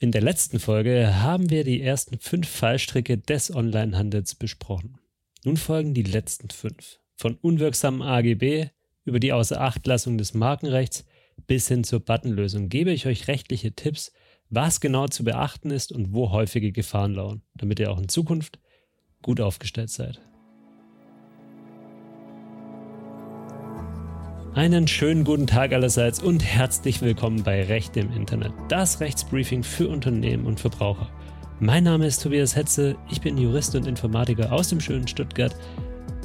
In der letzten Folge haben wir die ersten fünf Fallstricke des Onlinehandels besprochen. Nun folgen die letzten fünf. Von unwirksamen AGB über die Außerachtlassung des Markenrechts bis hin zur Buttonlösung gebe ich euch rechtliche Tipps, was genau zu beachten ist und wo häufige Gefahren lauern, damit ihr auch in Zukunft gut aufgestellt seid. Einen schönen guten Tag allerseits und herzlich willkommen bei Recht im Internet, das Rechtsbriefing für Unternehmen und Verbraucher. Mein Name ist Tobias Hetze, ich bin Jurist und Informatiker aus dem schönen Stuttgart.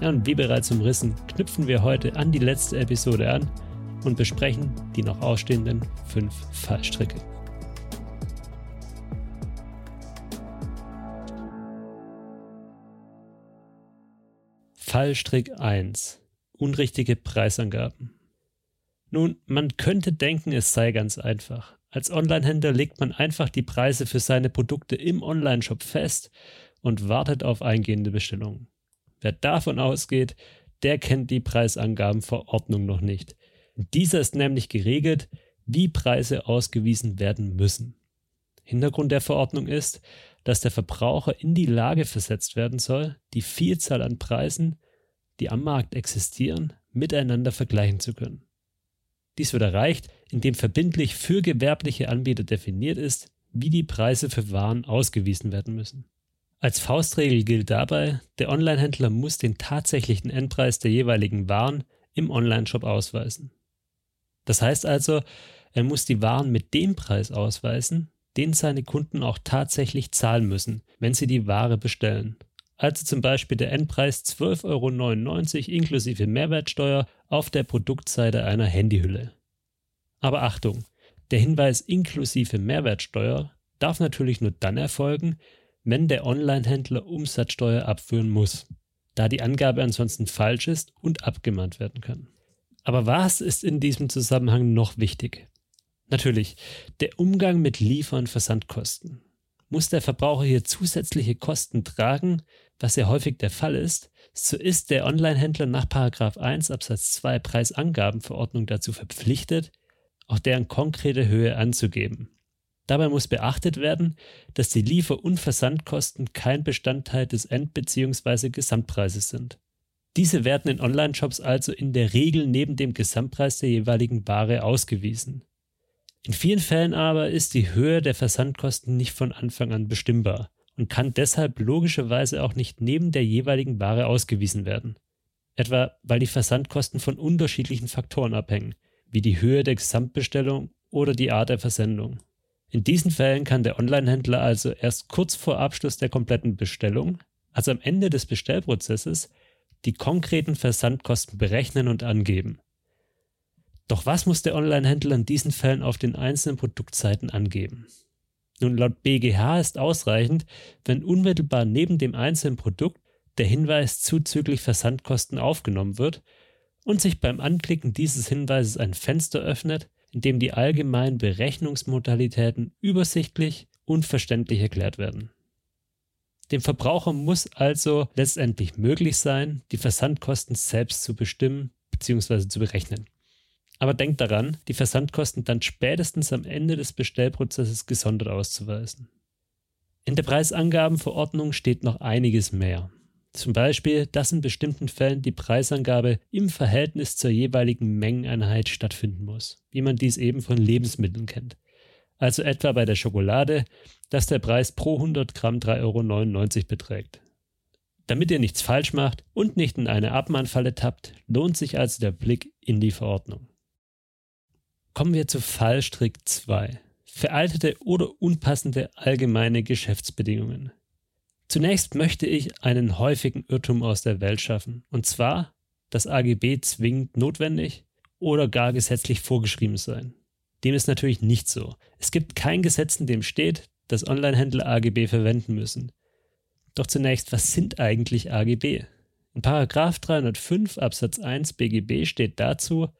Ja, und wie bereits umrissen, knüpfen wir heute an die letzte Episode an und besprechen die noch ausstehenden fünf Fallstricke. Fallstrick 1. Unrichtige Preisangaben. Nun, man könnte denken, es sei ganz einfach. Als Onlinehändler legt man einfach die Preise für seine Produkte im Onlineshop fest und wartet auf eingehende Bestellungen. Wer davon ausgeht, der kennt die Preisangabenverordnung noch nicht. Dieser ist nämlich geregelt, wie Preise ausgewiesen werden müssen. Hintergrund der Verordnung ist, dass der Verbraucher in die Lage versetzt werden soll, die Vielzahl an Preisen, die am Markt existieren, miteinander vergleichen zu können. Dies wird erreicht, indem verbindlich für gewerbliche Anbieter definiert ist, wie die Preise für Waren ausgewiesen werden müssen. Als Faustregel gilt dabei, der Onlinehändler muss den tatsächlichen Endpreis der jeweiligen Waren im Onlineshop ausweisen. Das heißt also, er muss die Waren mit dem Preis ausweisen, den seine Kunden auch tatsächlich zahlen müssen, wenn sie die Ware bestellen. Also zum Beispiel der Endpreis 12,99 Euro inklusive Mehrwertsteuer auf der Produktseite einer Handyhülle. Aber Achtung, der Hinweis inklusive Mehrwertsteuer darf natürlich nur dann erfolgen, wenn der Onlinehändler Umsatzsteuer abführen muss, da die Angabe ansonsten falsch ist und abgemahnt werden kann. Aber was ist in diesem Zusammenhang noch wichtig? Natürlich, der Umgang mit Liefer- und Versandkosten. Muss der Verbraucher hier zusätzliche Kosten tragen, was ja häufig der Fall ist, so ist der Onlinehändler nach 1 Absatz 2 Preisangabenverordnung dazu verpflichtet, auch deren konkrete Höhe anzugeben. Dabei muss beachtet werden, dass die Liefer- und Versandkosten kein Bestandteil des End- bzw. Gesamtpreises sind. Diese werden in Online-Shops also in der Regel neben dem Gesamtpreis der jeweiligen Ware ausgewiesen. In vielen Fällen aber ist die Höhe der Versandkosten nicht von Anfang an bestimmbar und kann deshalb logischerweise auch nicht neben der jeweiligen Ware ausgewiesen werden. Etwa weil die Versandkosten von unterschiedlichen Faktoren abhängen, wie die Höhe der Gesamtbestellung oder die Art der Versendung. In diesen Fällen kann der Onlinehändler also erst kurz vor Abschluss der kompletten Bestellung, also am Ende des Bestellprozesses, die konkreten Versandkosten berechnen und angeben. Doch was muss der Onlinehändler in diesen Fällen auf den einzelnen Produktseiten angeben? Nun, laut BGH ist ausreichend, wenn unmittelbar neben dem einzelnen Produkt der Hinweis zuzüglich Versandkosten aufgenommen wird und sich beim Anklicken dieses Hinweises ein Fenster öffnet, in dem die allgemeinen Berechnungsmodalitäten übersichtlich und verständlich erklärt werden. Dem Verbraucher muss also letztendlich möglich sein, die Versandkosten selbst zu bestimmen bzw. zu berechnen. Aber denkt daran, die Versandkosten dann spätestens am Ende des Bestellprozesses gesondert auszuweisen. In der Preisangabenverordnung steht noch einiges mehr. Zum Beispiel, dass in bestimmten Fällen die Preisangabe im Verhältnis zur jeweiligen Mengeneinheit stattfinden muss, wie man dies eben von Lebensmitteln kennt. Also etwa bei der Schokolade, dass der Preis pro 100 Gramm 3,99 Euro beträgt. Damit ihr nichts falsch macht und nicht in eine Abmahnfalle tappt, lohnt sich also der Blick in die Verordnung. Kommen wir zu Fallstrick 2. Veraltete oder unpassende allgemeine Geschäftsbedingungen. Zunächst möchte ich einen häufigen Irrtum aus der Welt schaffen, und zwar, dass AGB zwingend notwendig oder gar gesetzlich vorgeschrieben sein. Dem ist natürlich nicht so. Es gibt kein Gesetz, in dem steht, dass Onlinehändler AGB verwenden müssen. Doch zunächst, was sind eigentlich AGB? In Paragraph 305 Absatz 1 BGB steht dazu,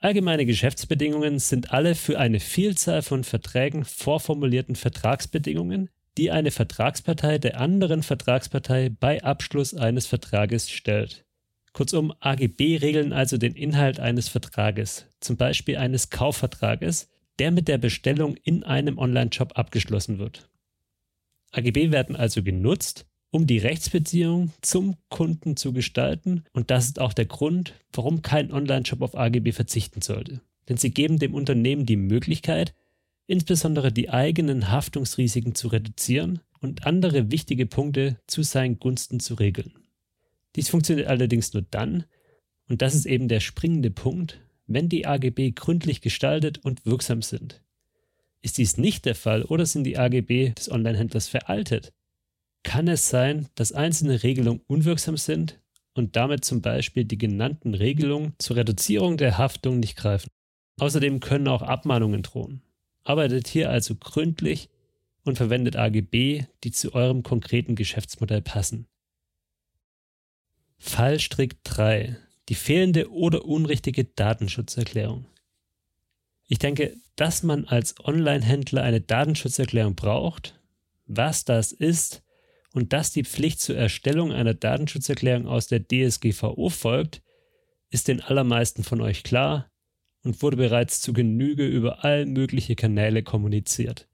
Allgemeine Geschäftsbedingungen sind alle für eine Vielzahl von Verträgen vorformulierten Vertragsbedingungen, die eine Vertragspartei der anderen Vertragspartei bei Abschluss eines Vertrages stellt. Kurzum, AGB regeln also den Inhalt eines Vertrages, zum Beispiel eines Kaufvertrages, der mit der Bestellung in einem Online-Shop abgeschlossen wird. AGB werden also genutzt, um die Rechtsbeziehung zum Kunden zu gestalten und das ist auch der Grund, warum kein Online-Shop auf AGB verzichten sollte. Denn sie geben dem Unternehmen die Möglichkeit, insbesondere die eigenen Haftungsrisiken zu reduzieren und andere wichtige Punkte zu seinen Gunsten zu regeln. Dies funktioniert allerdings nur dann, und das ist eben der springende Punkt, wenn die AGB gründlich gestaltet und wirksam sind. Ist dies nicht der Fall oder sind die AGB des Onlinehändlers veraltet, kann es sein, dass einzelne Regelungen unwirksam sind und damit zum Beispiel die genannten Regelungen zur Reduzierung der Haftung nicht greifen. Außerdem können auch Abmahnungen drohen. Arbeitet hier also gründlich und verwendet AGB, die zu eurem konkreten Geschäftsmodell passen. Fallstrick 3. Die fehlende oder unrichtige Datenschutzerklärung. Ich denke, dass man als Online-Händler eine Datenschutzerklärung braucht, was das ist und dass die Pflicht zur Erstellung einer Datenschutzerklärung aus der DSGVO folgt, ist den allermeisten von euch klar und wurde bereits zu Genüge über all mögliche Kanäle kommuniziert.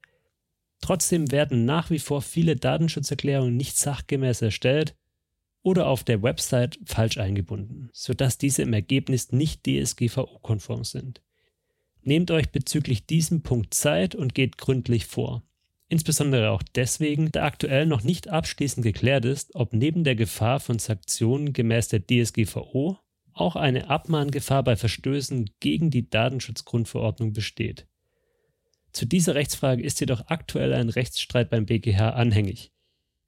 Trotzdem werden nach wie vor viele Datenschutzerklärungen nicht sachgemäß erstellt oder auf der Website falsch eingebunden, sodass diese im Ergebnis nicht DSGVO-konform sind. Nehmt euch bezüglich diesem Punkt Zeit und geht gründlich vor. Insbesondere auch deswegen, da aktuell noch nicht abschließend geklärt ist, ob neben der Gefahr von Sanktionen gemäß der DSGVO auch eine Abmahngefahr bei Verstößen gegen die Datenschutzgrundverordnung besteht. Zu dieser Rechtsfrage ist jedoch aktuell ein Rechtsstreit beim BGH anhängig.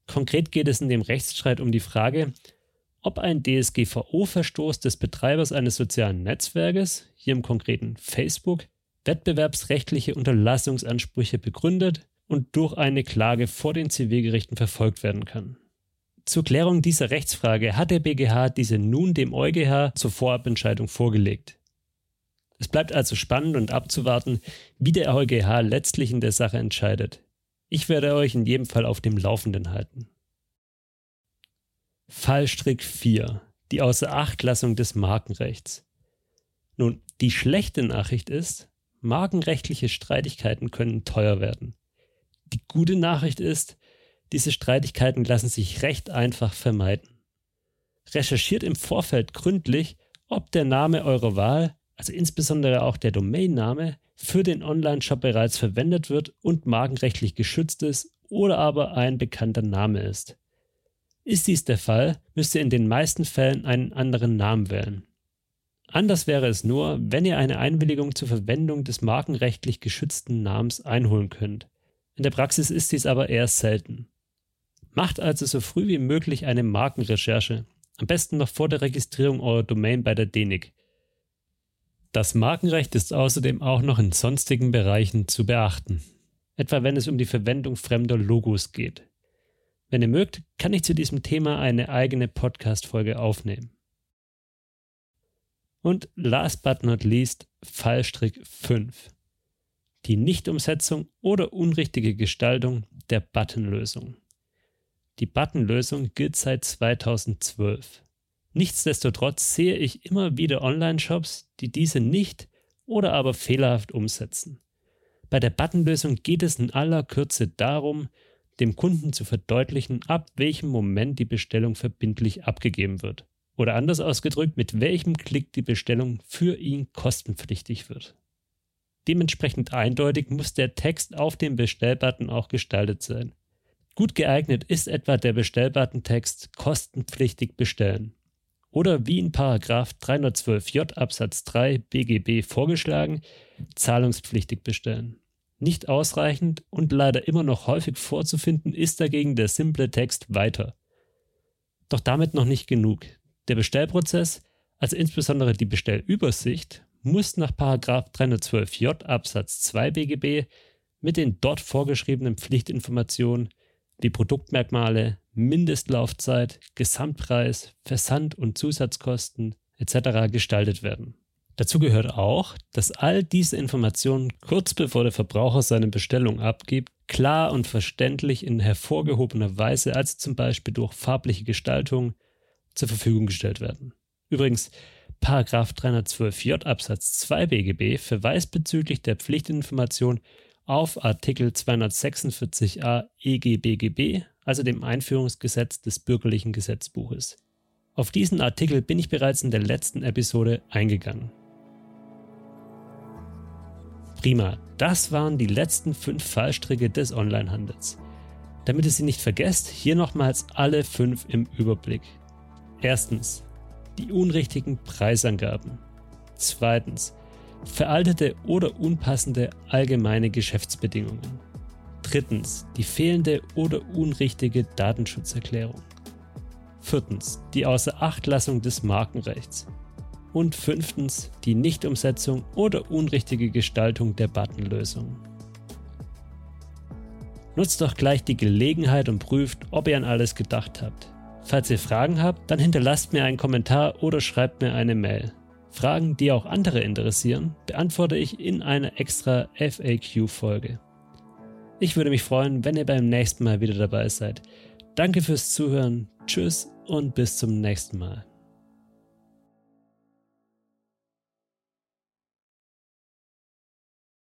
Konkret geht es in dem Rechtsstreit um die Frage, ob ein DSGVO-Verstoß des Betreibers eines sozialen Netzwerkes, hier im konkreten Facebook, wettbewerbsrechtliche Unterlassungsansprüche begründet und durch eine Klage vor den Zivilgerichten verfolgt werden kann. Zur Klärung dieser Rechtsfrage hat der BGH diese nun dem EuGH zur Vorabentscheidung vorgelegt. Es bleibt also spannend und abzuwarten, wie der EuGH letztlich in der Sache entscheidet. Ich werde euch in jedem Fall auf dem Laufenden halten. Fallstrick 4. Die Außerachtlassung des Markenrechts. Nun, die schlechte Nachricht ist, markenrechtliche Streitigkeiten können teuer werden. Die gute Nachricht ist, diese Streitigkeiten lassen sich recht einfach vermeiden. Recherchiert im Vorfeld gründlich, ob der Name eurer Wahl, also insbesondere auch der Domainname, für den Online-Shop bereits verwendet wird und markenrechtlich geschützt ist oder aber ein bekannter Name ist. Ist dies der Fall, müsst ihr in den meisten Fällen einen anderen Namen wählen. Anders wäre es nur, wenn ihr eine Einwilligung zur Verwendung des markenrechtlich geschützten Namens einholen könnt. In der Praxis ist dies aber eher selten. Macht also so früh wie möglich eine Markenrecherche, am besten noch vor der Registrierung eurer Domain bei der DENIC. Das Markenrecht ist außerdem auch noch in sonstigen Bereichen zu beachten, etwa wenn es um die Verwendung fremder Logos geht. Wenn ihr mögt, kann ich zu diesem Thema eine eigene Podcast-Folge aufnehmen. Und last but not least Fallstrick 5 die Nichtumsetzung oder unrichtige Gestaltung der Buttonlösung. Die Buttonlösung gilt seit 2012. Nichtsdestotrotz sehe ich immer wieder Online-Shops, die diese nicht oder aber fehlerhaft umsetzen. Bei der Buttonlösung geht es in aller Kürze darum, dem Kunden zu verdeutlichen, ab welchem Moment die Bestellung verbindlich abgegeben wird. Oder anders ausgedrückt, mit welchem Klick die Bestellung für ihn kostenpflichtig wird. Dementsprechend eindeutig muss der Text auf dem Bestellbutton auch gestaltet sein. Gut geeignet ist etwa der Bestellbutton-Text kostenpflichtig bestellen. Oder wie in 312j Absatz 3 BGB vorgeschlagen, zahlungspflichtig bestellen. Nicht ausreichend und leider immer noch häufig vorzufinden ist dagegen der simple Text weiter. Doch damit noch nicht genug. Der Bestellprozess, also insbesondere die Bestellübersicht, muss nach 312j Absatz 2 BGB mit den dort vorgeschriebenen Pflichtinformationen wie Produktmerkmale, Mindestlaufzeit, Gesamtpreis, Versand- und Zusatzkosten etc. gestaltet werden. Dazu gehört auch, dass all diese Informationen kurz bevor der Verbraucher seine Bestellung abgibt, klar und verständlich in hervorgehobener Weise, also zum Beispiel durch farbliche Gestaltung, zur Verfügung gestellt werden. Übrigens, Paragraph 312j Absatz 2 BGB verweist bezüglich der Pflichtinformation auf Artikel 246a EGBGB, also dem Einführungsgesetz des bürgerlichen Gesetzbuches. Auf diesen Artikel bin ich bereits in der letzten Episode eingegangen. Prima, das waren die letzten fünf Fallstricke des Onlinehandels. Damit ihr sie nicht vergesst, hier nochmals alle fünf im Überblick. Erstens, die unrichtigen Preisangaben. Zweitens, veraltete oder unpassende allgemeine Geschäftsbedingungen. Drittens, die fehlende oder unrichtige Datenschutzerklärung. Viertens, die Außerachtlassung des Markenrechts. Und fünftens, die Nichtumsetzung oder unrichtige Gestaltung der Buttonlösung. Nutzt doch gleich die Gelegenheit und prüft, ob ihr an alles gedacht habt. Falls ihr Fragen habt, dann hinterlasst mir einen Kommentar oder schreibt mir eine Mail. Fragen, die auch andere interessieren, beantworte ich in einer extra FAQ-Folge. Ich würde mich freuen, wenn ihr beim nächsten Mal wieder dabei seid. Danke fürs Zuhören, tschüss und bis zum nächsten Mal.